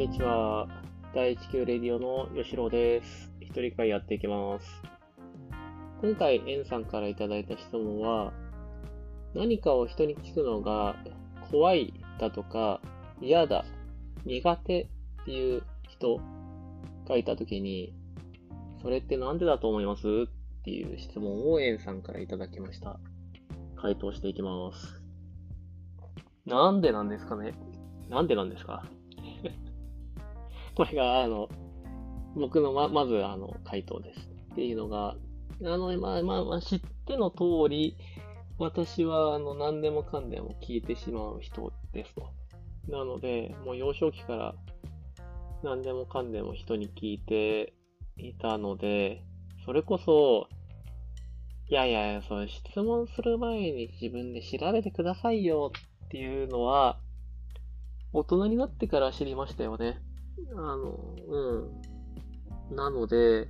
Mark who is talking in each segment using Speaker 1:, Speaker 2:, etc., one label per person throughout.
Speaker 1: にちは。第1級レディオの吉郎です。一人会やっていきます。今回、エンさんからいただいた質問は、何かを人に聞くのが怖いだとか、嫌だ、苦手っていう人がいたときに、それってなんでだと思います？っていう質問をエンさんからいただきました。回答していきます。なんでなんですかね？なんでなんですか？これが、あの、僕のま、まず、あの、回答です。っていうのが、あの、まあ、まあ、知っての通り、私は、あの、何でもかんでも聞いてしまう人ですと。なので、もう幼少期から、何でもかんでも人に聞いていたので、それこそ、いやいやいや、そう、質問する前に自分で調べてくださいよっていうのは、大人になってから知りましたよね。あの、うん。なので、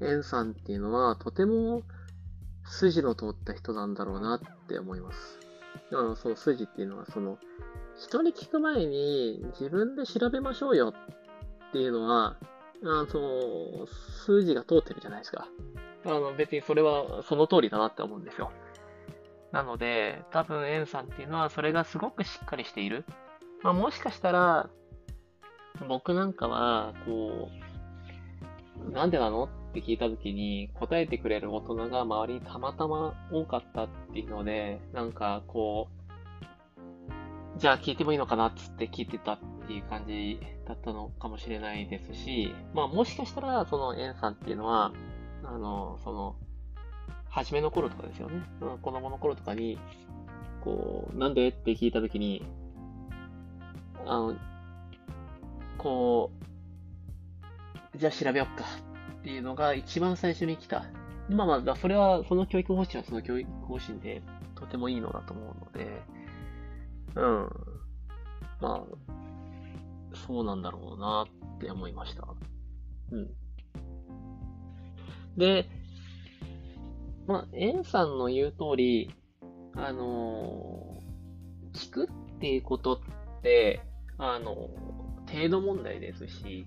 Speaker 1: エンさんっていうのはとても筋の通った人なんだろうなって思います。あの、その筋っていうのは、その、人に聞く前に自分で調べましょうよっていうのは、あその、筋が通ってるじゃないですか。あの、別にそれはその通りだなって思うんですよ。なので、多分エンさんっていうのはそれがすごくしっかりしている。まあ、もしかしたら、僕なんかは、こう、なんでなの？って聞いたときに答えてくれる大人が周りにたまたま多かったっていうので、なんかこう、じゃあ聞いてもいいのかなっつって聞いてたっていう感じだったのかもしれないですし、まあもしかしたら、そのエンさんっていうのは、あの、その、初めの頃とかですよね。子供の頃とかに、こう、なんで？って聞いたときに、あの、こう、じゃあ調べよっかっていうのが一番最初に来た。まあまあ、それは、その教育方針はその教育方針でとてもいいのだと思うので、うん。まあ、そうなんだろうなって思いました。うん。で、まあ、エンさんの言う通り、あのー聞くっていうことって、あの程度問題ですし、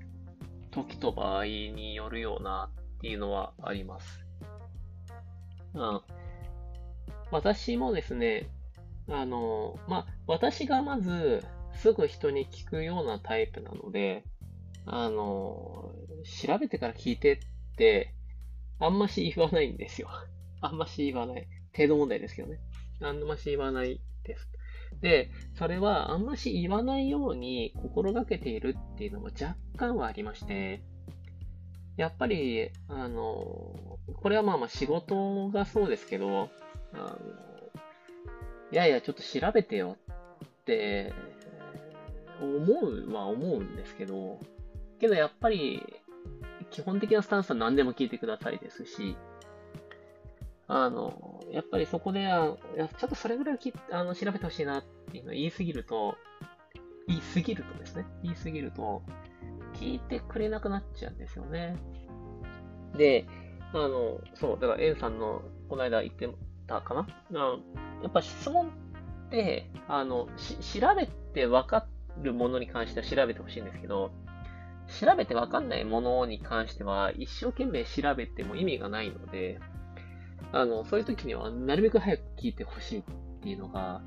Speaker 1: 時と場合によるようなっていうのはあります。あ私もですね、あの、まあ、私がまずすぐ人に聞くようなタイプなので、あの、調べてから聞いてって、あんまし言わないんですよ。あんまし言わない。程度問題ですけどね。あんまし言わないです。で、それはあんまし言わないように心がけているっていうのも若干はありまして、やっぱり、あの、これはまあまあ仕事がそうですけど、あの、いやいや、ちょっと調べてよって思うは思うんですけど、けどやっぱり基本的なスタンスは何でも聞いてくださいですし、あの、やっぱりそこで、あいやちょっとそれぐらいきあの調べてほしいなっていうのを言いすぎると、言いすぎるとですね、言いすぎると、聞いてくれなくなっちゃうんですよね。で、あの、そう、だから、エンさんの、この間言ってたかなあやっぱ質問って、あの、調べてわかるものに関しては調べてほしいんですけど、調べてわかんないものに関しては、一生懸命調べても意味がないので、あの、そういう時には、なるべく早く聞いてほしいっていうのが、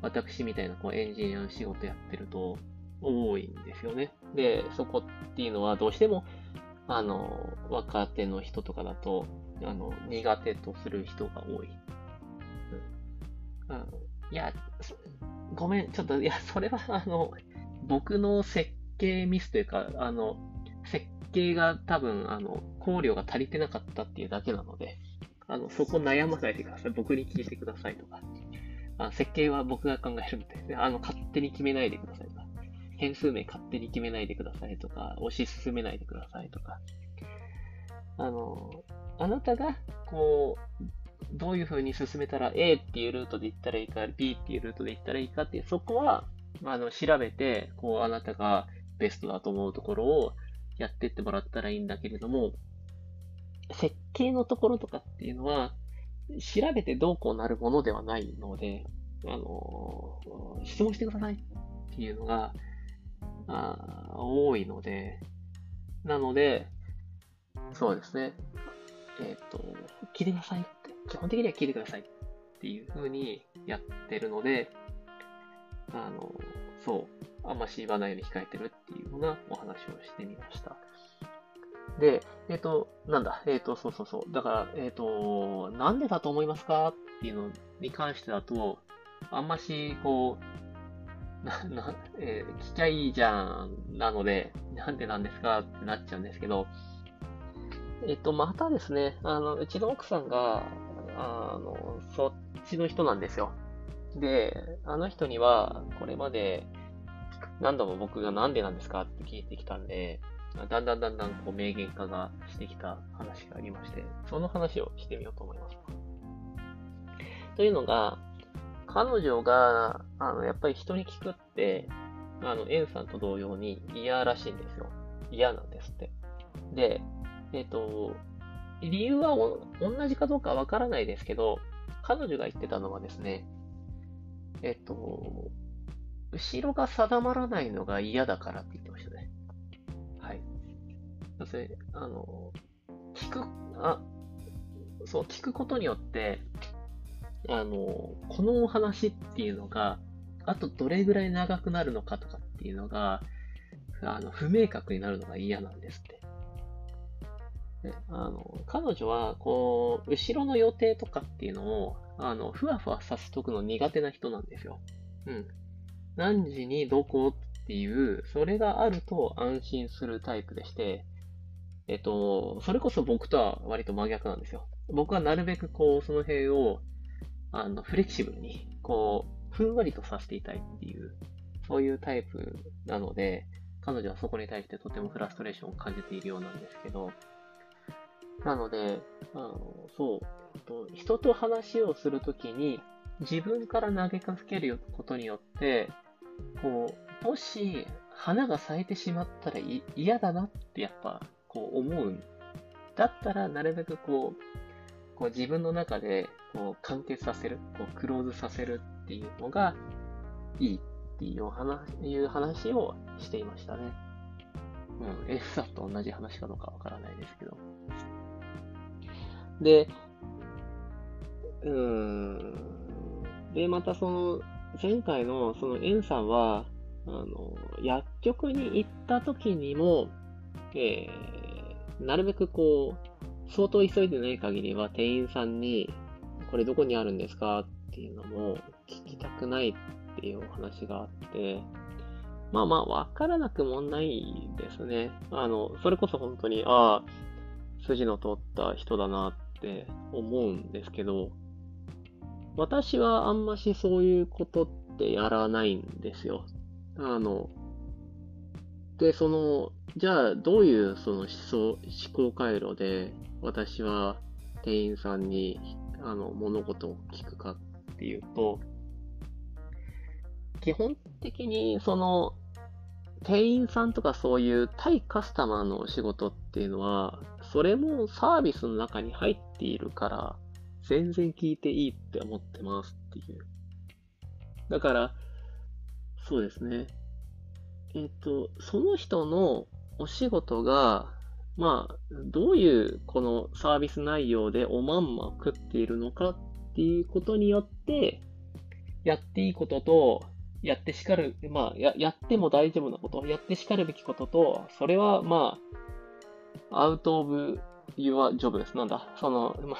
Speaker 1: 私みたいなこうエンジニアの仕事やってると多いんですよね。で、そこっていうのはどうしても、あの、若手の人とかだと、あの、苦手とする人が多い。うん。いや、ごめん、ちょっと、いや、それは、あの、僕の設計ミスというか、あの、設計が多分、あの、考慮が足りてなかったっていうだけなので、あの、そこ悩まないでください。僕に聞いてくださいとか。あ設計は僕が考えるんで、あの、勝手に決めないでくださいとか。変数名勝手に決めないでくださいとか、推し進めないでくださいとか。あの、あなたが、こう、どういう風に進めたら A っていうルートで行ったらいいか、B っていうルートで行ったらいいかっていう、そこは、あの、調べて、こう、あなたがベストだと思うところをやってってもらったらいいんだけれども、設計のところとかっていうのは、調べてどうこうなるものではないので、あの、質問してくださいっていうのが、あ多いので、なので、そうですね。えっ、ー、と、聞いてくださいって、基本的には聞いてくださいっていう風にやってるので、あの、そう、あんまし言わないように控えてるっていうようなお話をしてみました。で、えっ、ー、と、なんだ、えっ、ー、と、そうそうそう。だから、えっ、ー、と、なんでだと思いますか？っていうのに関してだと、あんまし、こう、な、な、えー、聞きゃいいじゃん、なので、なんでなんですか？ってなっちゃうんですけど、えっと、またですね、あの、うちの奥さんが、あの、そっちの人なんですよ。で、あの人には、これまで、何度も僕がなんでなんですか？って聞いてきたんで、だんだんだんだんこう明言化がしてきた話がありまして、その話をしてみようと思います。というのが、彼女が、あの、やっぱり人に聞くって、あの、エンさんと同様に嫌らしいんですよ。嫌なんですって。で、えっ、ー、と、理由は同じかどうかわからないですけど、彼女が言ってたのはですね、えっ、ー、と、後ろが定まらないのが嫌だからって言って。そして、あの、聞く、あ、そう、聞くことによって、あの、このお話っていうのが、あとどれぐらい長くなるのかとかっていうのが、あの、不明確になるのが嫌なんですって。であの、彼女は、こう、後ろの予定とかっていうのを、あの、ふわふわさせとくの苦手な人なんですよ。うん。何時にどこっていう、それがあると安心するタイプでして、えっと、それこそ僕とは割と真逆なんですよ。僕はなるべくこう、その辺を、あの、フレキシブルに、こう、ふんわりとさせていたいっていう、そういうタイプなので、彼女はそこに対してとてもフラストレーションを感じているようなんですけど、なので、あのそう、と人と話をするときに、自分から投げかけることによって、こう、もし、花が咲いてしまったら嫌だなってやっぱ、こう思う。だったら、なるべくこう、こう自分の中で、こう、完結させる、こう、クローズさせるっていうのが、いいっていう話いう話をしていましたね。うん、F さんと同じ話かどうかわからないですけど。で、うーん。で、またその、前回のそのエンさんは、あの、薬局に行った時にも、えー、なるべくこう、相当急いでない限りは店員さんに、これどこにあるんですかっていうのも聞きたくないっていうお話があって、まあまあ、わからなくもないですね。あの、それこそ本当に、ああ、筋の通った人だなって思うんですけど、私はあんましそういうことってやらないんですよ。あの、で、その、じゃあどういうその思想、思考回路で私は店員さんにあの物事を聞くかっていうと、基本的にその店員さんとかそういう対カスタマーの仕事っていうのは、それもサービスの中に入っているから、全然聞いていいって思ってますっていう。だから、そうですね。えっ、と、その人のお仕事が、まあ、どういうこのサービス内容でおまんま食っているのかっていうことによって、やっていいことと、やってしかる、まあ、や、やっても大丈夫なこと、やってしかるべきことと、それは、まあ、アウトオブユアジョブです。なんだ、その、まあ、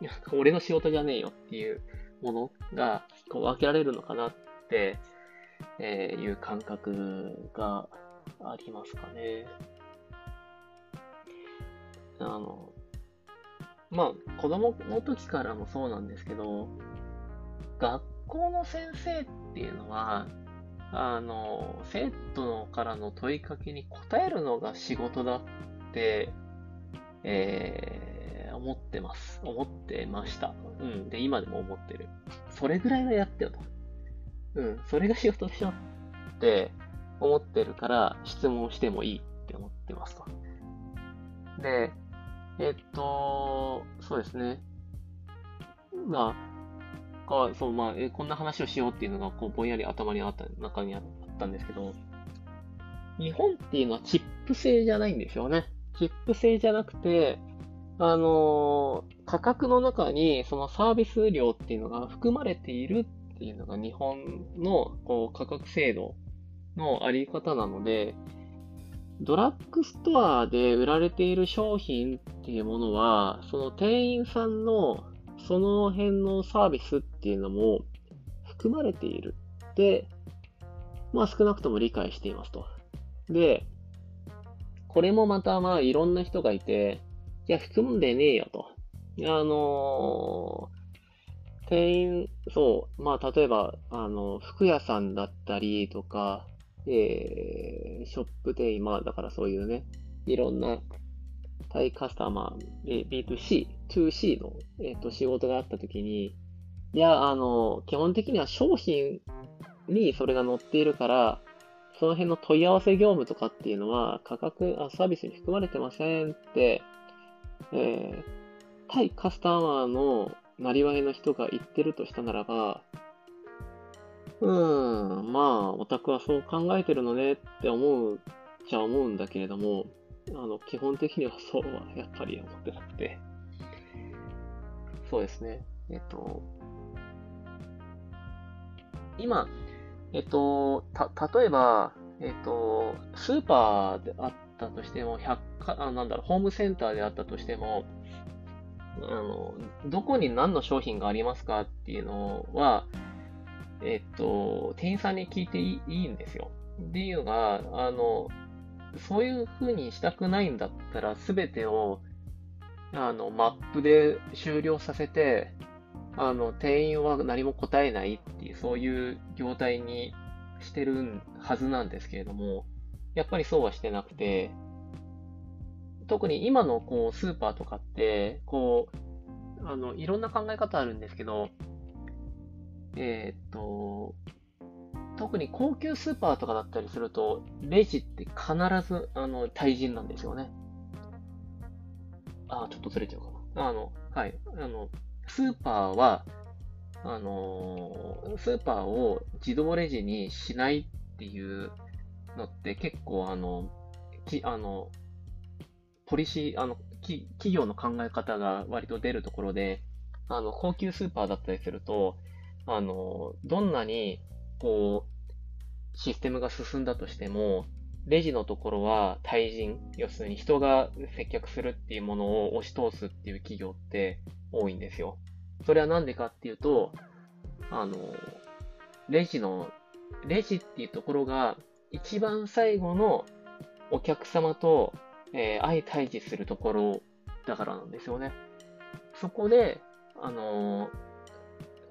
Speaker 1: 俺の仕事じゃねえよっていうものが、こう分けられるのかなって、えー、いう感覚がありますかね。あの、まあ、子供の時からもそうなんですけど、学校の先生っていうのは、あの、生徒からの問いかけに答えるのが仕事だって、えー、思ってます。思ってました。うん。で、今でも思ってる。それぐらいはやってよと。うん。それが仕事でしょって思ってるから、質問してもいいって思ってますと。で、えっと、そうですね。まあ、か、そう、まあ、えこんな話をしようっていうのが、こう、ぼんやり頭にあった、中にあったんですけど、日本っていうのはチップ制じゃないんですよね。チップ制じゃなくて、あの、価格の中にそのサービス料っていうのが含まれているっていうのが日本のこう価格制度のあり方なので、ドラッグストアで売られている商品っていうものは、その店員さんのその辺のサービスっていうのも含まれているって、まあ少なくとも理解していますと。で、これもまたまあいろんな人がいて、いや、含んでねえよと。あのー、店員、そう、まあ例えば、あの、服屋さんだったりとか、えー、ショップ店員、まあだからそういうね、いろんな対カスタマー、B2C、2C の、えーと、仕事があったときに、いや、あの、基本的には商品にそれが載っているから、その辺の問い合わせ業務とかっていうのは価格、あサービスに含まれてませんって、えー、対カスタマーのなりわいの人が言ってるとしたならば、うーん、まあ、オタクはそう考えてるのねって思うじゃ思うんだけれども、あの、基本的にはそうはやっぱり思ってなくて。そうですね。えっと、今、えっと、た、例えば、えっと、スーパーであったとしても、百貨、あなんだろう、ホームセンターであったとしても、あの、どこに何の商品がありますかっていうのは、えっと、店員さんに聞いていいんですよ。っていうのが、あの、そういう風にしたくないんだったら、すべてを、あの、マップで終了させて、あの、店員は何も答えないっていう、そういう業態にしてるはずなんですけれども、やっぱりそうはしてなくて、特に今のこうスーパーとかって、こう、あの、いろんな考え方あるんですけど、えー、っと、特に高級スーパーとかだったりすると、レジって必ず、あの、対人なんですよね。あ、ちょっとずれちゃうかな。あの、はい。あの、スーパーは、あのー、スーパーを自動レジにしないっていうのって結構あの、き、あの、ポリシー、あの、企業の考え方が割と出るところで、あの、高級スーパーだったりすると、あの、どんなに、こう、システムが進んだとしても、レジのところは対人、要するに人が接客するっていうものを押し通すっていう企業って多いんですよ。それはなんでかっていうと、あの、レジの、レジっていうところが一番最後のお客様と、えー、相対峙するところだからなんですよね。そこで、あのー、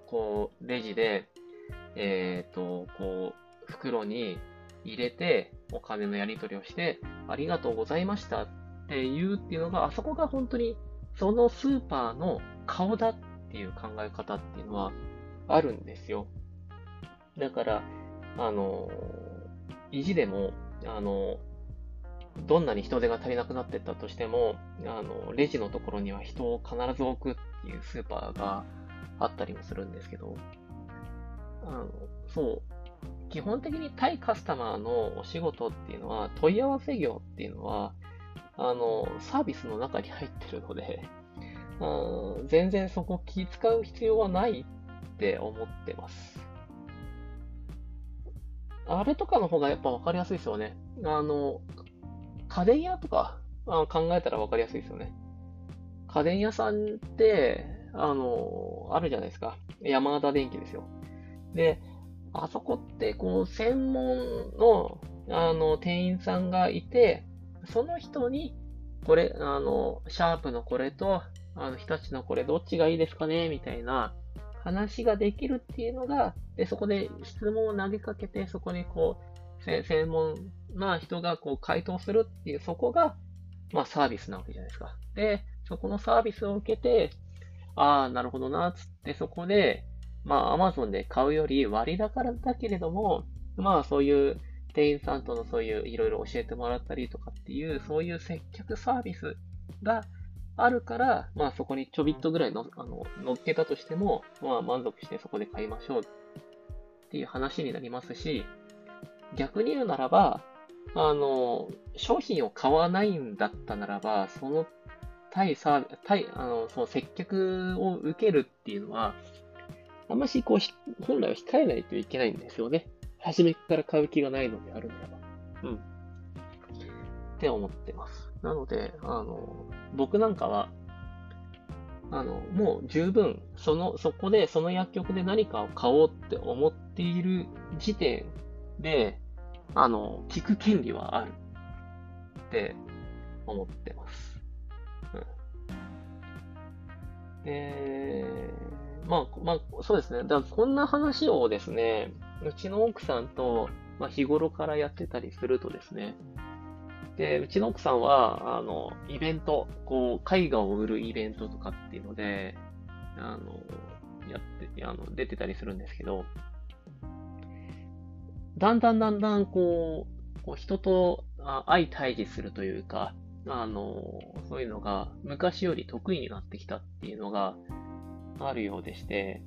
Speaker 1: こう、レジで、えっ、と、こう、袋に入れて、お金のやり取りをして、ありがとうございましたって言うっていうのが、あそこが本当に、そのスーパーの顔だっていう考え方っていうのはあるんですよ。だから、あの、意地でも、あの、どんなに人手が足りなくなってったとしても、あの、レジのところには人を必ず置くっていうスーパーがあったりもするんですけど、あの、そう、基本的に対カスタマーのお仕事っていうのは、問い合わせ業っていうのは、あの、サービスの中に入ってるので、うん、全然そこ気使う必要はないって思ってます。あれとかの方がやっぱ分かりやすいですよね。あの、家電屋とかあ考えたら分かりやすいですよね。家電屋さんって、あの、あるじゃないですか。山形電機ですよ。で、あそこって、こう、専門の、あの、店員さんがいて、その人に、これ、あの、シャープのこれと、あの、日立のこれどっちがいいですかね？みたいな話ができるっていうのが、で、そこで質問を投げかけて、そこにこう、専門な人がこう回答するっていう、そこが、まあサービスなわけじゃないですか。で、そこのサービスを受けて、ああ、なるほどな、つってそこで、まあ、アマゾンで買うより割高だけれども、まあ、そういう店員さんとのそういういろいろ教えてもらったりとかっていう、そういう接客サービスがあるから、まあ、そこにちょびっとぐらいのあの乗っけたとしても、まあ、満足してそこで買いましょうっていう話になりますし、逆に言うならば、あの、商品を買わないんだったならば、その対サ対、あの、その接客を受けるっていうのは、あんましこう、本来は控えないといけないんですよね。初めから買う気がないのであるならば。うん。って思ってます。なので、あの、僕なんかは、あの、もう十分、その、そこで、その薬局で何かを買おうって思っている時点で、あの、聞く権利はあるって思ってます。うん。で、まあ、まあ、そうですね。だからこんな話をですね、うちの奥さんと、まあ、日頃からやってたりするとですね、で、うちの奥さんは、あの、イベント、こう、絵画を売るイベントとかっていうので、あの、やって、あの、出てたりするんですけど、だんだんだんだん、こう、こう人と相対峙するというか、あの、そういうのが昔より得意になってきたっていうのがあるようでして、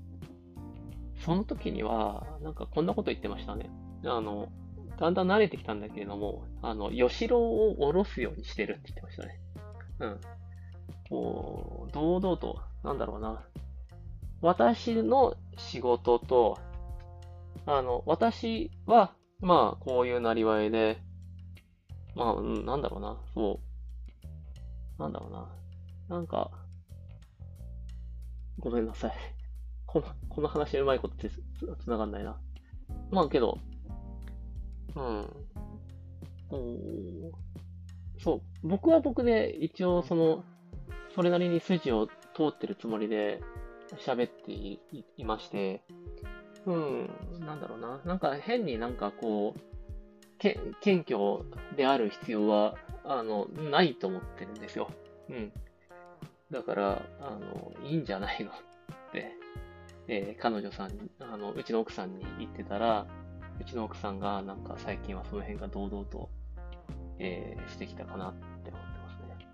Speaker 1: その時には、なんかこんなこと言ってましたね。あの、だんだん慣れてきたんだけれども、あの、吉郎を下ろすようにしてるって言ってましたね。うん。こう、堂々と、なんだろうな。私の仕事と、あの、私は、まあ、こういうなりわいで、まあ、うん、なんだろうな。そう。なんだろうな。なんか、ごめんなさい。この、この話うまいことつつながんないな。まあけど、うん。おそう。僕は僕で一応その、それなりに筋を通ってるつもりで喋っていまして、うん、なんだろうな。なんか変になんかこう、け謙虚である必要は、あの、ないと思ってるんですよ。うん。だから、あの、いいんじゃないのって、えー、彼女さん、あの、うちの奥さんに言ってたら、うちの奥さんがなんか最近はその辺が堂々と、えー、してきたかなって思ってますね。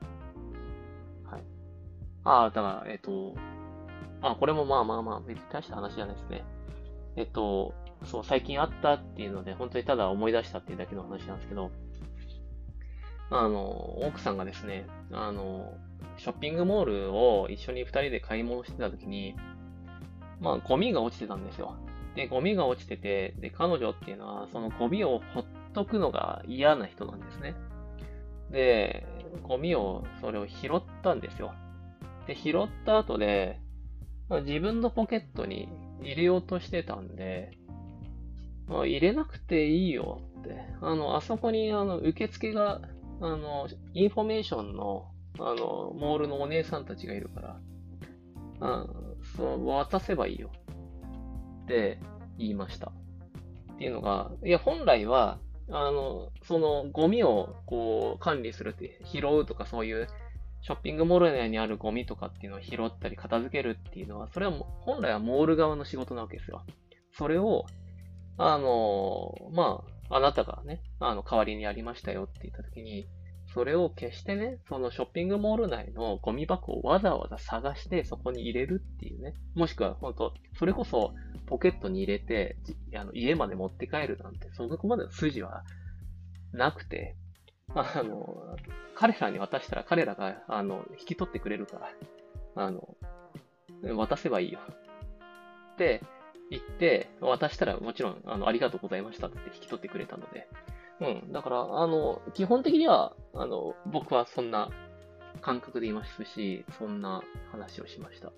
Speaker 1: はい。ああ、だから、えっ、ー、と、あ、これもまあまあまあ、別に大した話じゃないですね。えっと、そう、最近あったっていうので、本当にただ思い出したっていうだけの話なんですけど、あの、奥さんがですね、あの、ショッピングモールを一緒に二人で買い物してた時に、まあ、ゴミが落ちてたんですよ。で、ゴミが落ちてて、で、彼女っていうのは、そのゴミをほっとくのが嫌な人なんですね。で、ゴミを、それを拾ったんですよ。で、拾った後で、まあ、自分のポケットに入れようとしてたんで、まあ、入れなくていいよって。あの、あそこに、あの、受付が、あの、インフォメーションの、あの、モールのお姉さんたちがいるから、あそう、渡せばいいよ。って言いました。っていうのが、いや、本来は、あの、そのゴミをこう管理するって、拾うとかそういうショッピングモール内にあるゴミとかっていうのを拾ったり片付けるっていうのは、それは本来はモール側の仕事なわけですよ。それを、あの、まあ、あなたがね、あの、代わりにやりましたよって言ったときに、それを決してね、そのショッピングモール内のゴミ箱をわざわざ探してそこに入れるっていうね。もしくは本当、それこそポケットに入れて、あの家まで持って帰るなんて、そこまでの筋はなくて、あの、彼らに渡したら彼らが、あの、引き取ってくれるから、あの、渡せばいいよ。って言って、渡したらもちろん、あの、ありがとうございましたって引き取ってくれたので、うん。だから、あの、基本的には、あの、僕はそんな感覚でいますし、そんな話をしました。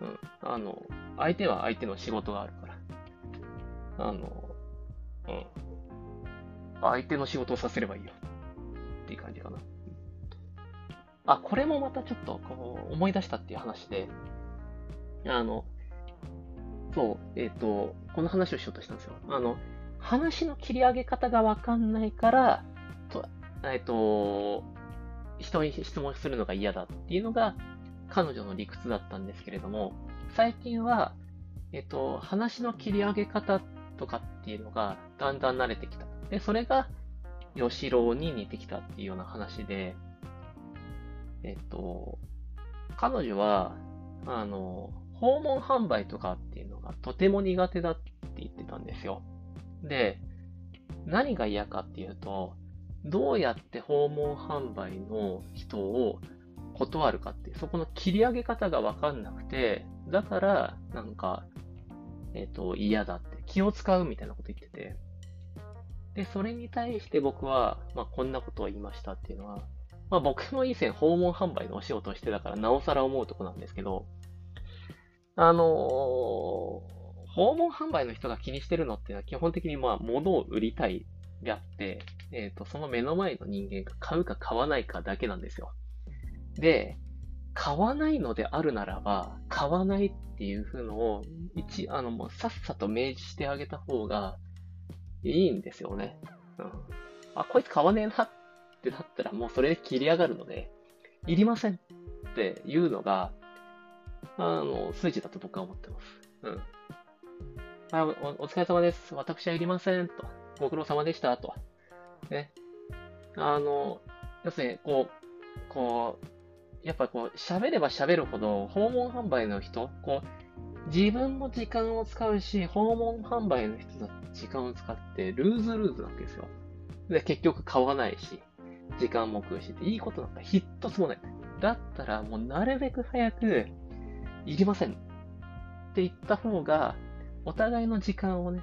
Speaker 1: うん。あの、相手は相手の仕事があるから。あの、うん。相手の仕事をさせればいいよ。っていう感じかな。あ、これもまたちょっと、こう、思い出したっていう話で、あの、そう、えっ、ー、と、この話をしようとしたんですよ。あの、話の切り上げ方がわかんないから、とえっと、人に質問するのが嫌だっていうのが彼女の理屈だったんですけれども、最近は、えっと、話の切り上げ方とかっていうのがだんだん慣れてきた。で、それが吉郎に似てきたっていうような話で、えっと、彼女は、あの、訪問販売とかっていうのがとても苦手だって言ってたんですよ。で、何が嫌かっていうと、どうやって訪問販売の人を断るかって、そこの切り上げ方がわかんなくて、だから、なんか、えっ、と、嫌だって、気を使うみたいなこと言ってて、で、それに対して僕は、まあ、こんなことを言いましたっていうのは、まあ、僕も以前訪問販売のお仕事をしてたから、なおさら思うとこなんですけど、あのー、訪問販売の人が気にしてるのっていうのは基本的にまあ、物を売りたいであって、えっ、ー、と、その目の前の人間が買うか買わないかだけなんですよ。で、買わないのであるならば、買わないっていう風のを、一、あの、もうさっさと明示してあげた方がいいんですよね。うん。あ、こいつ買わねえなってなったらもうそれで切り上がるので、いりませんっていうのが、あの、数値だと僕は思ってます。うん。はい、おお疲れ様です。私はいりません。と。ご苦労様でした。と。ね。あの、要するに、こう、こう、やっぱこう、喋れば喋るほど、訪問販売の人、こう、自分も時間を使うし、訪問販売の人の時間を使って、ルーズルーズなわけですよ。で、結局買わないし、時間も食うし、いいことなんか一つもない。だったら、もうなるべく早く、いりません。って言った方が、お互いの時間をね、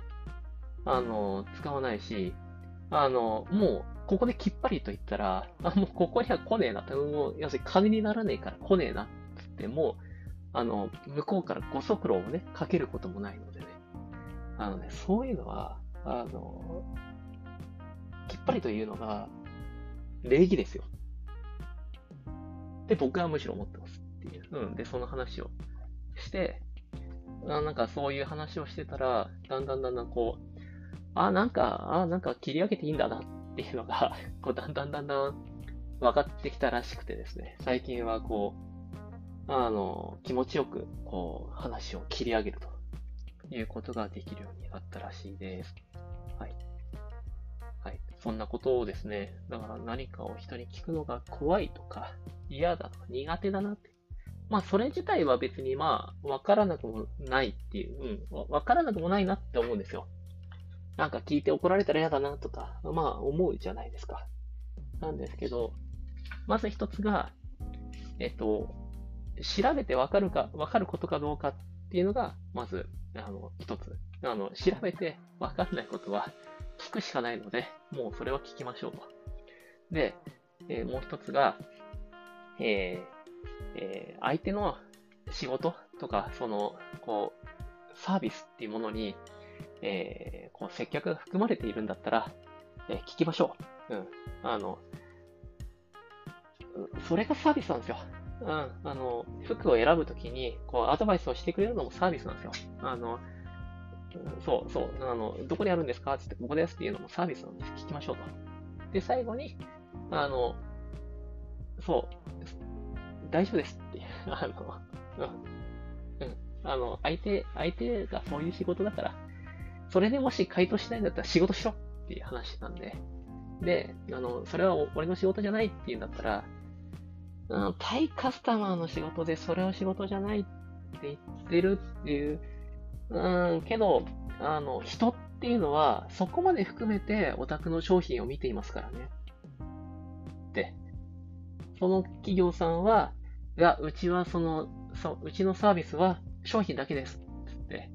Speaker 1: あの、使わないし、あの、もう、ここできっぱりと言ったら、あ、もうここには来ねえなって、もう、要するに金にならねえから来ねえなってっても、あの、向こうからご足労をね、かけることもないのでね。あのね、そういうのは、あの、きっぱりというのが、礼儀ですよ。で、僕はむしろ思ってますっていう。うん。で、その話をして、あなんかそういう話をしてたら、だんだんだんだんこう、あ、なんか、あ、なんか切り上げていいんだなっていうのが、こう、だんだんだんだん分かってきたらしくてですね、最近はこう、あの、気持ちよく、こう、話を切り上げるということができるようになったらしいです。はい。はい。そんなことをですね、だから何かを人に聞くのが怖いとか、嫌だとか、苦手だなって。まあ、それ自体は別にまあ、わからなくもないっていう、うん、わからなくもないなって思うんですよ。なんか聞いて怒られたら嫌だなとか、まあ思うじゃないですか。なんですけど、まず一つが、えっと、調べてわかるか、わかることかどうかっていうのが、まず、あの、一つ。あの、調べてわかんないことは聞くしかないので、もうそれは聞きましょうと。で、えー、もう一つが、えーえー、相手の仕事とか、その、こう、サービスっていうものにえー、こう接客が含まれているんだったら、え、聞きましょう。うん。あの、それがサービスなんですよ。うん。あの、服を選ぶときに、こう、アドバイスをしてくれるのもサービスなんですよ。あの、そう、そう、あの、どこにあるんですか？って言って、ここですっていうのもサービスなんです。聞きましょうと。で、最後に、あの、そう、大丈夫ですって、あの、うん、うん、あの、相手、相手がそういう仕事だから、それでもし回答しないんだったら仕事しろっていう話なんで。で、あの、それは俺の仕事じゃないっていうんだったら、うん、対カスタマーの仕事でそれは仕事じゃないって言ってるっていう、うん、けど、あの、人っていうのはそこまで含めてオタクの商品を見ていますからね。で、その企業さんは、いや、うちはその、そう、うちのサービスは商品だけです。つって、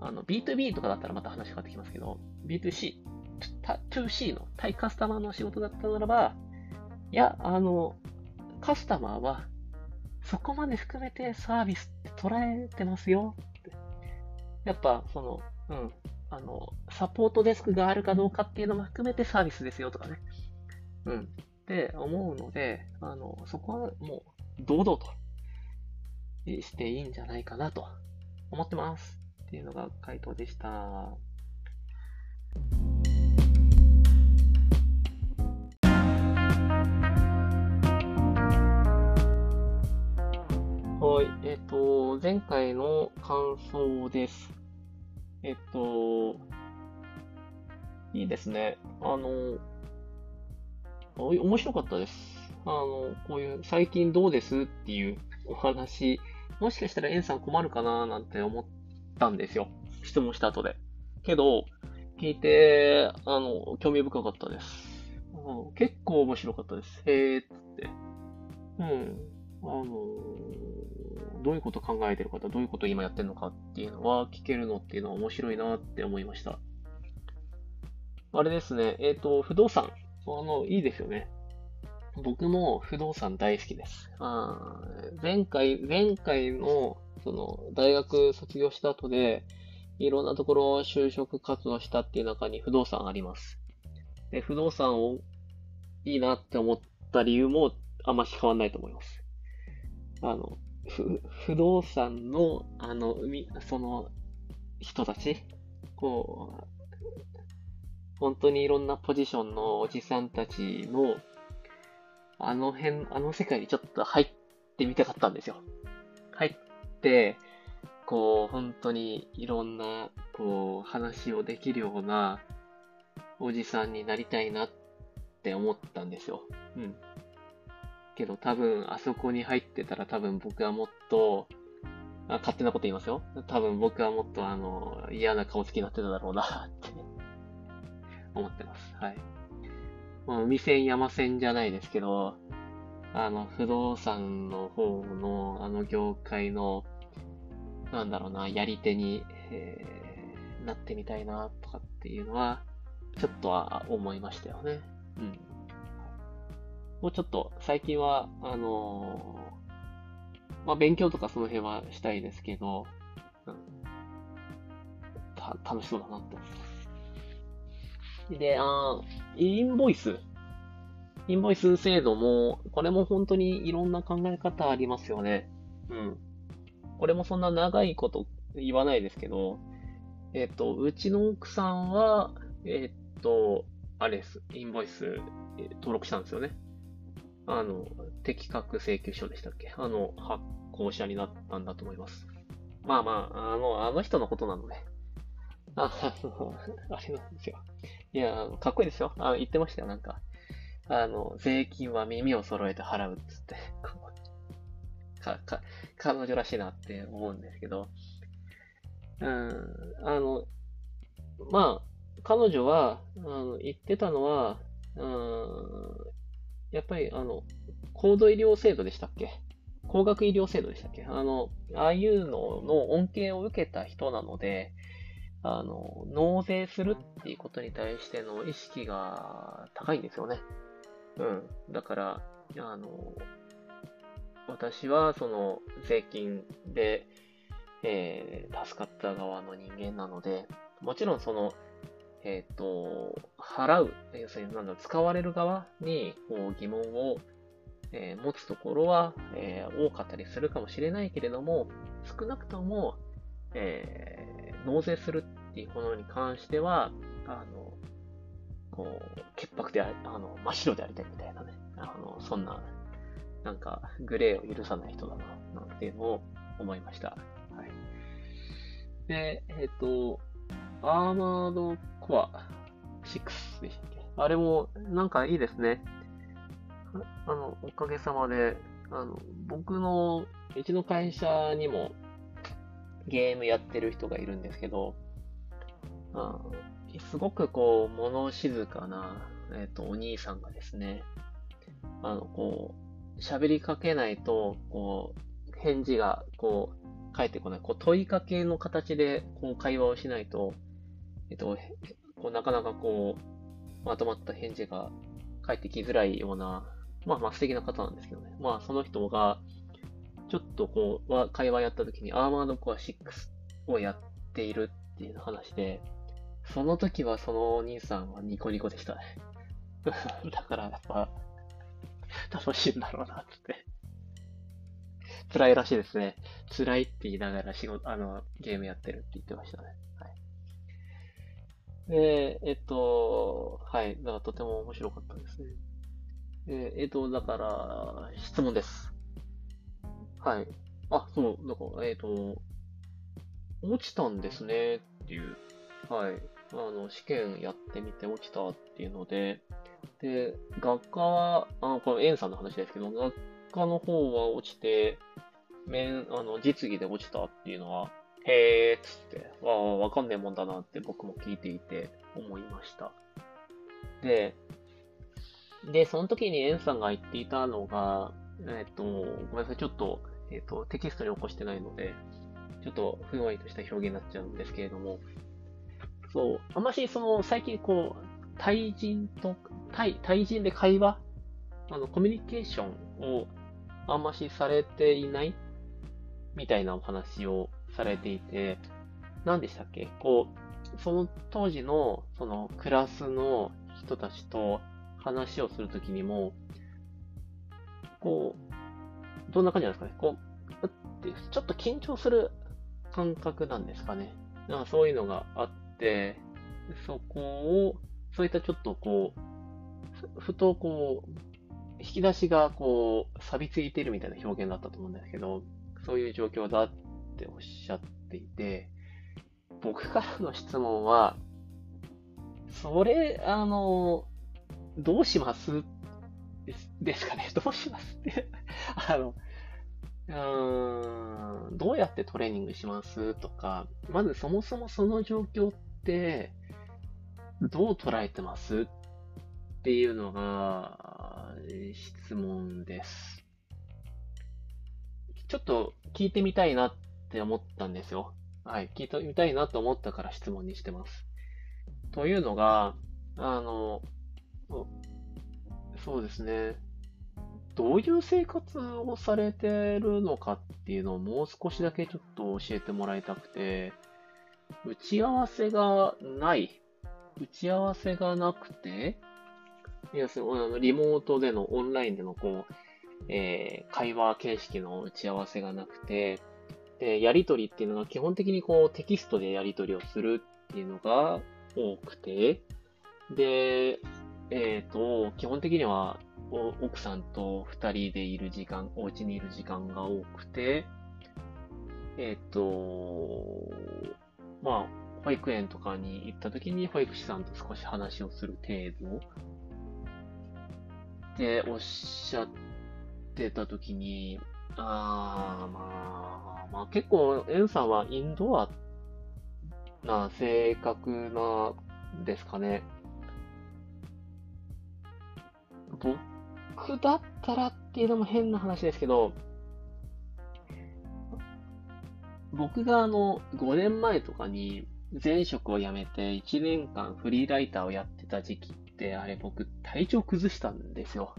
Speaker 1: あの、B2B とかだったらまた話変わってきますけど、B2C、2C の対カスタマーの仕事だったならば、いや、あの、カスタマーはそこまで含めてサービスって捉えてますよって。やっぱ、その、うん、あの、サポートデスクがあるかどうかっていうのも含めてサービスですよとかね。うん。って思うので、あの、そこはもう、堂々としていいんじゃないかなと思ってます。っていうのが回答でした。はい、えっ、と、前回の感想です。えっ、と、いいですね。あの、面白かったです。あの、こういう最近どうですっていうお話、もしかしたらエンさん困るかな？なんて思ったんですよ。質問した後で。けど、聞いて、あの、興味深かったです。うん、結構面白かったです。へーっつって。うん。あのどういうこと考えてる方、どういうこと今やってるのかっていうのは聞けるのっていうのは面白いなって思いました。あれですね、えっ、ー、と、不動産。あの、いいですよね。僕も不動産大好きです。あ前回、前回の、その、大学卒業した後で、いろんなところ就職活動したっていう中に不動産あります。で、不動産をいいなって思った理由もあんまし変わんないと思います。あの、不不動産の、あの、その人たち、こう、本当にいろんなポジションのおじさんたちの、あの辺、あの世界にちょっと入ってみたかったんですよ。入って、こう、本当にいろんな、こう、話をできるようなおじさんになりたいなって思ったんですよ。うん。けど多分、あそこに入ってたら多分僕はもっと、あ勝手なこと言いますよ。多分僕はもっとあの、嫌な顔つきになってただろうなって思ってます。はい。まあ、海線山線じゃないですけど、あの、不動産の方の、あの業界の、なんだろうな、やり手に、えー、なってみたいな、とかっていうのは、ちょっとは思いましたよね。うん。もうちょっと、最近は、あのー、まあ、勉強とかその辺はしたいですけど、うん、た楽しそうだなって思います。で、あインボイス。インボイス制度も、これも本当にいろんな考え方ありますよね。うん。これもそんな長いこと言わないですけど、えっ、と、うちの奥さんは、えっ、と、あれです。インボイス登録したんですよね。あの、適格請求書でしたっけ？あの、発行者になったんだと思います。まあまあ、あの、あの人のことなので。あ、あの、あれなんですよ。いや、かっこいいですよ。あ言ってましたよ、なんか。あの、税金は耳を揃えて払うっつって。か、か、彼女らしいなって思うんですけど。うん、あの、まあ、彼女は、あの、言ってたのは、うん、やっぱり、あの、高度医療制度でしたっけ？高額医療制度でしたっけ？あの、ああいうのの恩恵を受けた人なので、あの、納税するっていうことに対しての意識が高いんですよね。うん。だから、あの、私はその税金で、えー、助かった側の人間なので、もちろんそのえっ、ー、と、払う、要するになんだ使われる側にこう疑問を、えー、持つところは、えー、多かったりするかもしれないけれども、少なくとも、え納税するっていうものに関しては、あの、こう、潔白でああの、真っ白でありたいみたいなね、あの、そんな、なんか、グレーを許さない人だな、なんていうのを思いました。はい。で、えっ、と、アーマードコア6でしたっけ？あれもなんかいいですね。あの、おかげさまで、あの、僕の、うちの会社にもゲームやってる人がいるんですけど、あすごくこう、物静かな、えっ、ー、と、お兄さんがですね、あの、こう、喋りかけないと、こう、返事が、こう、返ってこない。こう、問いかけの形で、こう、会話をしないと、えっと、こうなかなかこう、まとまった返事が返ってきづらいような、まあまあ素敵な方なんですけどね。まあその人が、ちょっとこう、会話やった時にアーマードコア6をやっているっていう話で、その時はそのお兄さんはニコニコでしたね。だからやっぱ、楽しいんだろうなって。辛いらしいですね。辛いって言いながら仕事、あの、ゲームやってるって言ってましたね。で、えっと、はい。だからとても面白かったですね。ええっと、だから、質問です。はい。あ、そう、だから、えっと、落ちたんですねっていう。はい。あの、試験やってみて落ちたっていうので、で、学科は、あこれ、エンさんの話ですけど、学科の方は落ちて、面、あの、実技で落ちたっていうのは、へーっつって、わあ、わかんねえもんだなって僕も聞いていて思いました。で、で、その時にエンさんが言っていたのが、えっ、と、ごめんなさい、ちょっと、えっ、と、テキストに起こしてないので、ちょっとふんわりとした表現になっちゃうんですけれども、そう、あんましその、最近こう、対人と、対、対人で会話？あの、コミュニケーションをあんましされていない？みたいなお話をされていて、何でしたっけ？こう、その当時の、そのクラスの人たちと話をするときにも、こう、どんな感じなんですかね？こう、ってちょっと緊張する感覚なんですかね？なんかそういうのがあって、そこを、そういったちょっとこう、ふとこう、引き出しがこう、錆びついているみたいな表現だったと思うんですけど、そういう状況だっておっしゃっていて、僕からの質問は、それ、あの、どうします？ですかね。どうしますって。あの、うん、どうやってトレーニングします？とか、まずそもそもその状況って、どう捉えてます？っていうのが、質問です。ちょっと聞いてみたいなっって思ったんですよ。はい、聞いてみたいなと思ったから質問にしてます。というのが、あの、そうですね。どういう生活をされてるのかっていうのをもう少しだけちょっと教えてもらいたくて、打ち合わせがない。打ち合わせがなくて、要するにリモートでのオンラインでのこう、えー、会話形式の打ち合わせがなくて、で、やりとりっていうのが基本的にこうテキストでやりとりをするっていうのが多くて、で、えっ、ー、と、基本的には奥さんと二人でいる時間、お家にいる時間が多くて、えっ、ー、と、まあ、保育園とかに行った時に保育士さんと少し話をする程度。っておっしゃってた時に、ああ、まあ、まあ結構、エンさんはインドアな性格なんですかね。僕だったらっていうのも変な話ですけど、僕があの、5年前とかに前職を辞めて1年間フリーライターをやってた時期って、あれ僕体調崩したんですよ。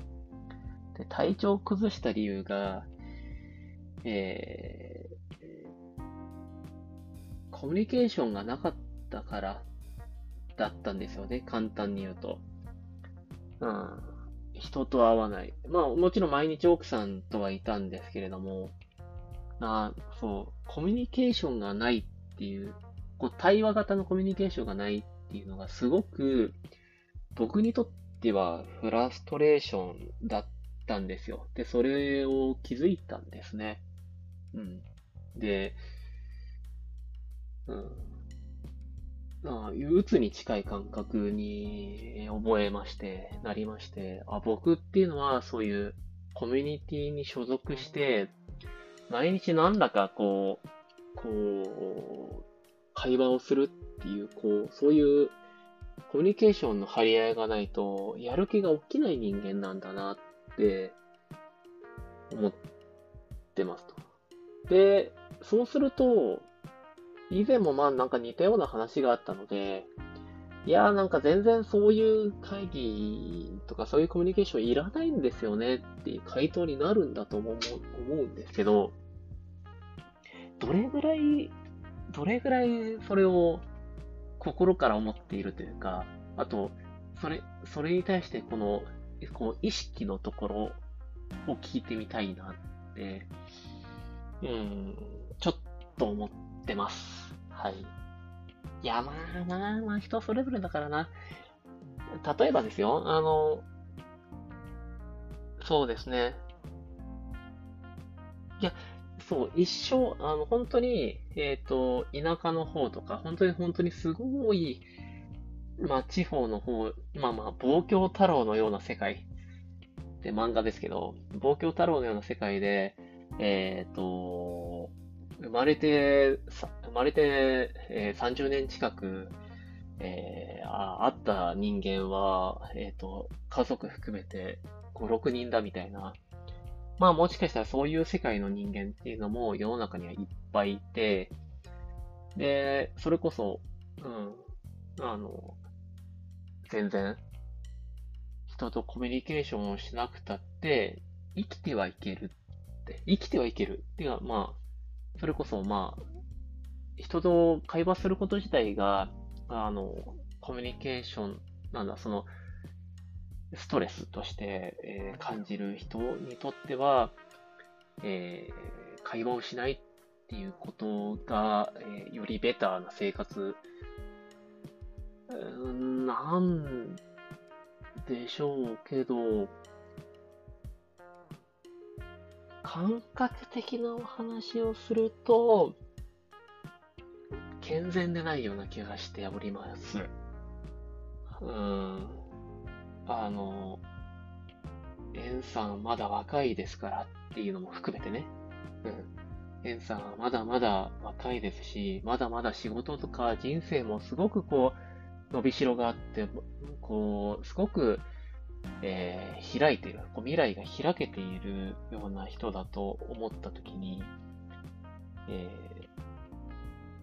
Speaker 1: で、体調崩した理由が、えー、コミュニケーションがなかったからだったんですよね。簡単に言うと。うん。人と会わない。まあ、もちろん毎日奥さんとはいたんですけれども、あそう、コミュニケーションがないっていう、こう対話型のコミュニケーションがないっていうのがすごく僕にとってはフラストレーションだったんですよ。で、それを気づいたんですね。うん。で、うん。あうつに近い感覚に覚えまして、なりまして、あ、僕っていうのはそういうコミュニティに所属して、毎日何らかこう、こう、会話をするっていう、こう、そういうコミュニケーションの張り合いがないと、やる気が起きない人間なんだなって思ってますと。で、そうすると、以前もまあなんか似たような話があったので、いやーなんか全然そういう会議とかそういうコミュニケーションいらないんですよねっていう回答になるんだと思う思うんですけど、どれぐらい、どれぐらいそれを心から思っているというか、あと、それ、それに対してこの、こう意識のところを聞いてみたいなって、うん、ちょっと思ってます。はい。いや、まあまあまあ、人それぞれだからな。例えばですよ、あの、そうですね。いや、そう、一生、あの、本当に、えっ、ー、と、田舎の方とか、本当に本当にすごい、まあ、地方の方、まあまあ、望郷太郎のような世界って漫画ですけど、望郷太郎のような世界で、えっ、ー、と、生まれてさ、と、まるで、えー、30年近く、えー、あ会った人間は、えっ、ー、と、家族含めて5、6人だみたいな。まあもしかしたらそういう世界の人間っていうのも世の中にはいっぱいいて、で、それこそ、うん、あの、全然、人とコミュニケーションをしなくたって、生きてはいける、生きてはいける。っていうのは、まあ、それこそ、まあ、人と会話すること自体が、あの、コミュニケーション、なんだ、その、ストレスとして、えー、感じる人にとっては、えー、会話をしないっていうことが、えー、よりベターな生活、うんなんでしょうけど、感覚的なお話をすると、健全でないような気がしております。うん。あの、エンさんまだ若いですからっていうのも含めてね。うん。エンさんはまだまだ若いですし、まだまだ仕事とか人生もすごくこう、伸びしろがあって、こう、すごく、えー、開いてる、こう未来が開けているような人だと思ったときに、えー、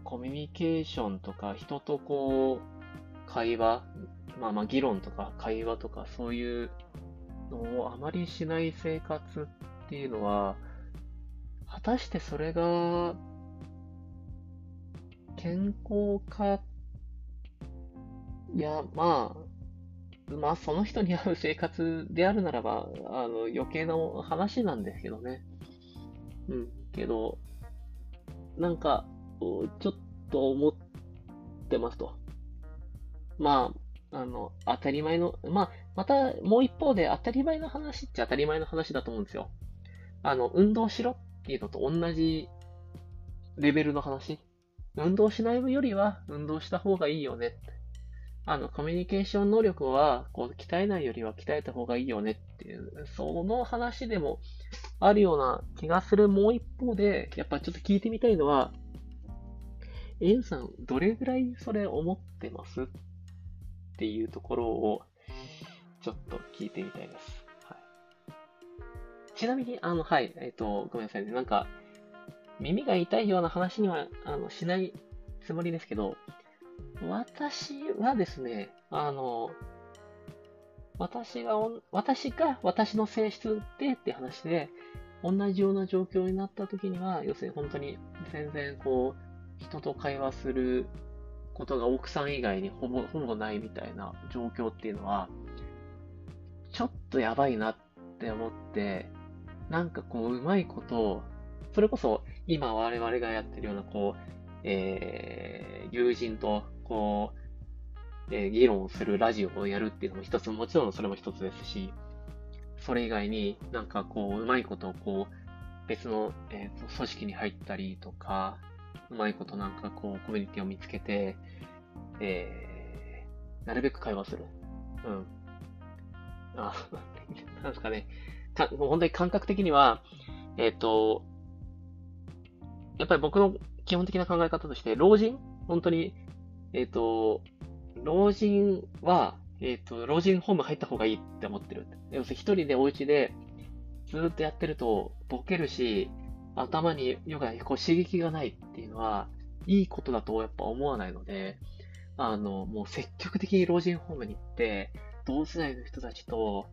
Speaker 1: コミュニケーションとか人とこう、会話、まあまあ議論とか会話とかそういうのをあまりしない生活っていうのは、果たしてそれが健康か、いや、まあ、まあその人に合う生活であるならば、あの余計な話なんですけどね。うん、けど、なんか、ちょっと思ってますと。まあ、あの、当たり前の、まあ、またもう一方で当たり前の話っちゃ当たり前の話だと思うんですよ。あの、運動しろっていうのと同じレベルの話。運動しないよりは運動した方がいいよね。あの、コミュニケーション能力は、こう、鍛えないよりは鍛えた方がいいよねっていう、その話でもあるような気がするもう一方で、やっぱちょっと聞いてみたいのは、エンさん、どれぐらいそれ思ってますっていうところを、ちょっと聞いてみたいです。はい、ちなみに、あの、はい、えっ、ー、と、ごめんなさいね。なんか、耳が痛いような話には、あの、しないつもりですけど、私はですね、あの、私が、私が私の性質でって話で、同じような状況になった時には、要するに本当に全然こう、人と会話することが奥さん以外にほぼ、ほぼないみたいな状況っていうのは、ちょっとやばいなって思って、なんかこう、うまいことを、それこそ今我々がやってるような、こう、えー、友人と、こう、えー、議論するラジオをやるっていうのも一つ、もちろんそれも一つですし、それ以外になんかこう、うまいことをこう、別の、えーと組織に入ったりとか、うまいことなんかこう、コミュニティを見つけて、えー、なるべく会話する。うん。あ、なんですかね。かもう本当に感覚的には、えっ、ー、と、やっぱり僕の基本的な考え方として、老人？本当に、えっ、ー、と、老人は、えっ、ー、と、老人ホーム入った方がいいって思ってる。要するに一人でお家でずっとやってるとボケるし、頭にヨガにこう刺激がないっていうのは、いいことだとやっぱ思わないので、あの、もう積極的に老人ホームに行って、同世代の人たちと、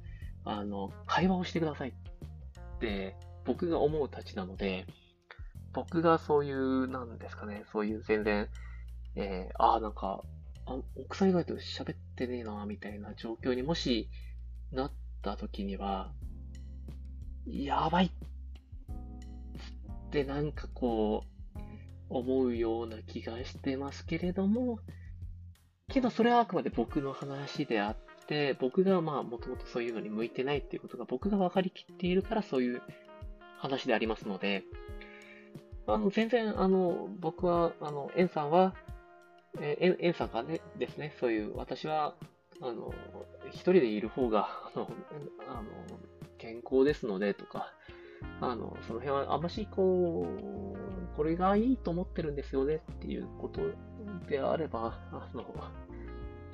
Speaker 1: あの、会話をしてくださいって僕が思うたちなので、僕がそういう、なんですかね、そういう全然、えー、ああ、なんか、あ奥さん以外と喋ってねえな、みたいな状況にもしなった時には、やばいってなんかこう、思うような気がしてますけれども、けどそれはあくまで僕の話であって、僕がまあもともとそういうのに向いてないっていうことが僕が分かりきっているからそういう話でありますので、あの全然あの僕は、あの、エンさんは、えー、エンさんがね、ですね、そういう私は、あの、一人でいる方が、あの、あの健康ですのでとか、あの、その辺はあんましこう、これがいいと思ってるんですよねっていうことであれば、あの、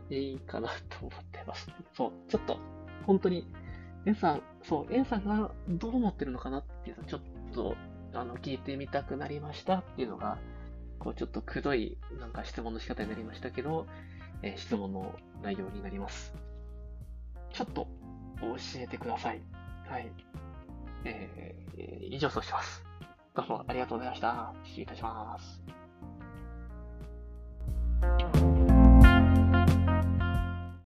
Speaker 1: いいかなと思ってます。そう、ちょっと、本当に、エンさん、そう、エンさんがどう思ってるのかなっていうのをちょっと、あの、聞いてみたくなりましたっていうのが、こうちょっとくどいなんか質問の仕方になりましたけど、えー、質問の内容になります。ちょっと教えてください。はい。えー、以上そうします。どうもありがとうございました。失礼いたします。